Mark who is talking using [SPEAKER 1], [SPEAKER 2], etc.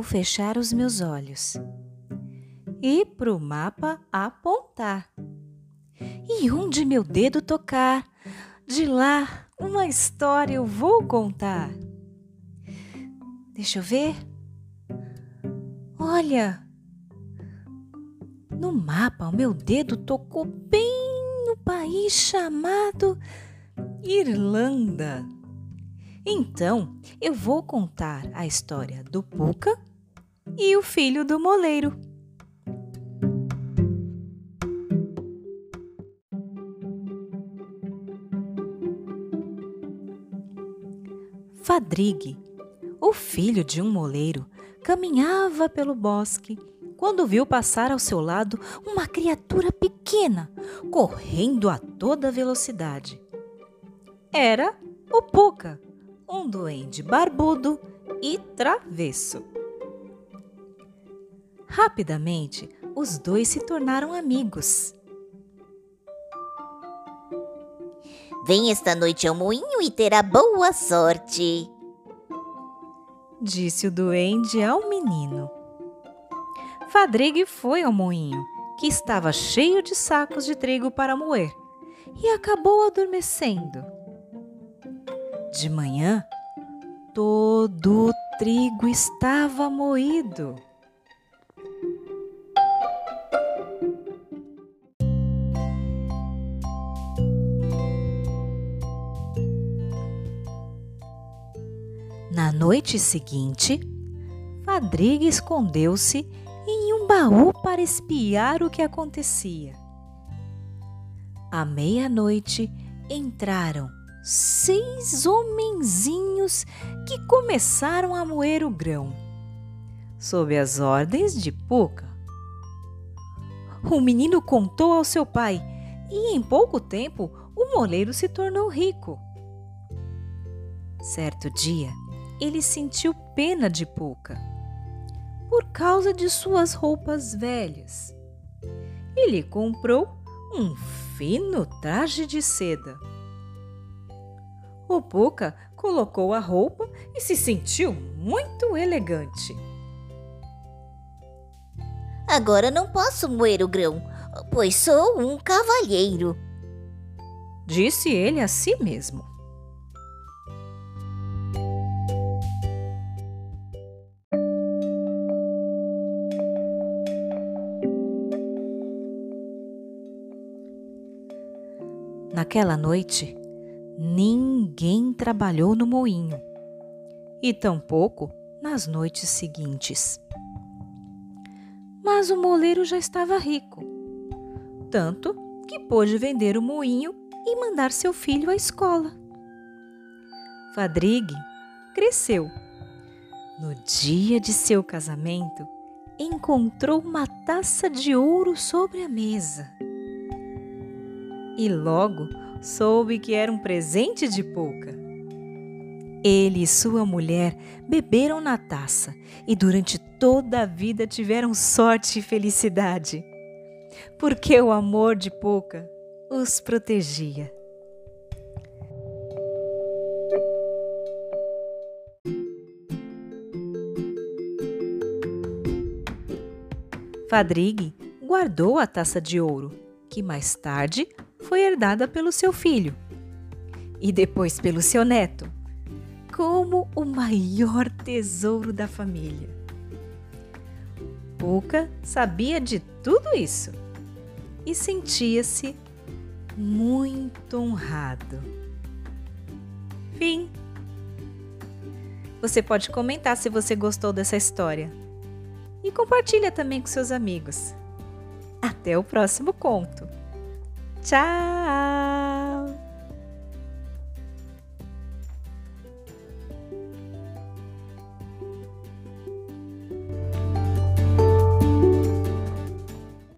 [SPEAKER 1] Vou fechar os meus olhos e pro mapa apontar. E onde meu dedo tocar, de lá uma história eu vou contar. Deixa eu ver. Olha, no mapa o meu dedo tocou bem no país chamado Irlanda. Então eu vou contar a história do Puca e o filho do moleiro. Fadrigue, o filho de um moleiro, caminhava pelo bosque quando viu passar ao seu lado uma criatura pequena, correndo a toda velocidade. Era o Puca, um duende barbudo e travesso. Rapidamente, os dois se tornaram amigos.
[SPEAKER 2] Vem esta noite ao moinho e terá boa sorte,
[SPEAKER 1] disse o duende ao menino. Fadrigue foi ao moinho, que estava cheio de sacos de trigo para moer, e acabou adormecendo. De manhã, todo o trigo estava moído. Noite seguinte, Fadriga escondeu-se em um baú para espiar o que acontecia. À meia-noite entraram seis homenzinhos que começaram a moer o grão, sob as ordens de Puca. O menino contou ao seu pai e em pouco tempo o moleiro se tornou rico. Certo dia, ele sentiu pena de Puca por causa de suas roupas velhas. Ele comprou um fino traje de seda. O Puca colocou a roupa e se sentiu muito elegante.
[SPEAKER 2] Agora não posso moer o grão, pois sou um cavalheiro,
[SPEAKER 1] disse ele a si mesmo. Naquela noite, ninguém trabalhou no moinho e tampouco nas noites seguintes. Mas o moleiro já estava rico, tanto que pôde vender o moinho e mandar seu filho à escola. Fadrigue cresceu. No dia de seu casamento, encontrou uma taça de ouro sobre a mesa e logo soube que era um presente de Pouca. Ele e sua mulher beberam na taça e durante toda a vida tiveram sorte e felicidade, porque o amor de Pouca os protegia. Fadrigue guardou a taça de ouro, que mais tarde foi herdada pelo seu filho e depois pelo seu neto, como o maior tesouro da família. Puca sabia de tudo isso e sentia-se muito honrado. Fim. Você pode comentar se você gostou dessa história e compartilha também com seus amigos. Até o próximo conto. Tchau!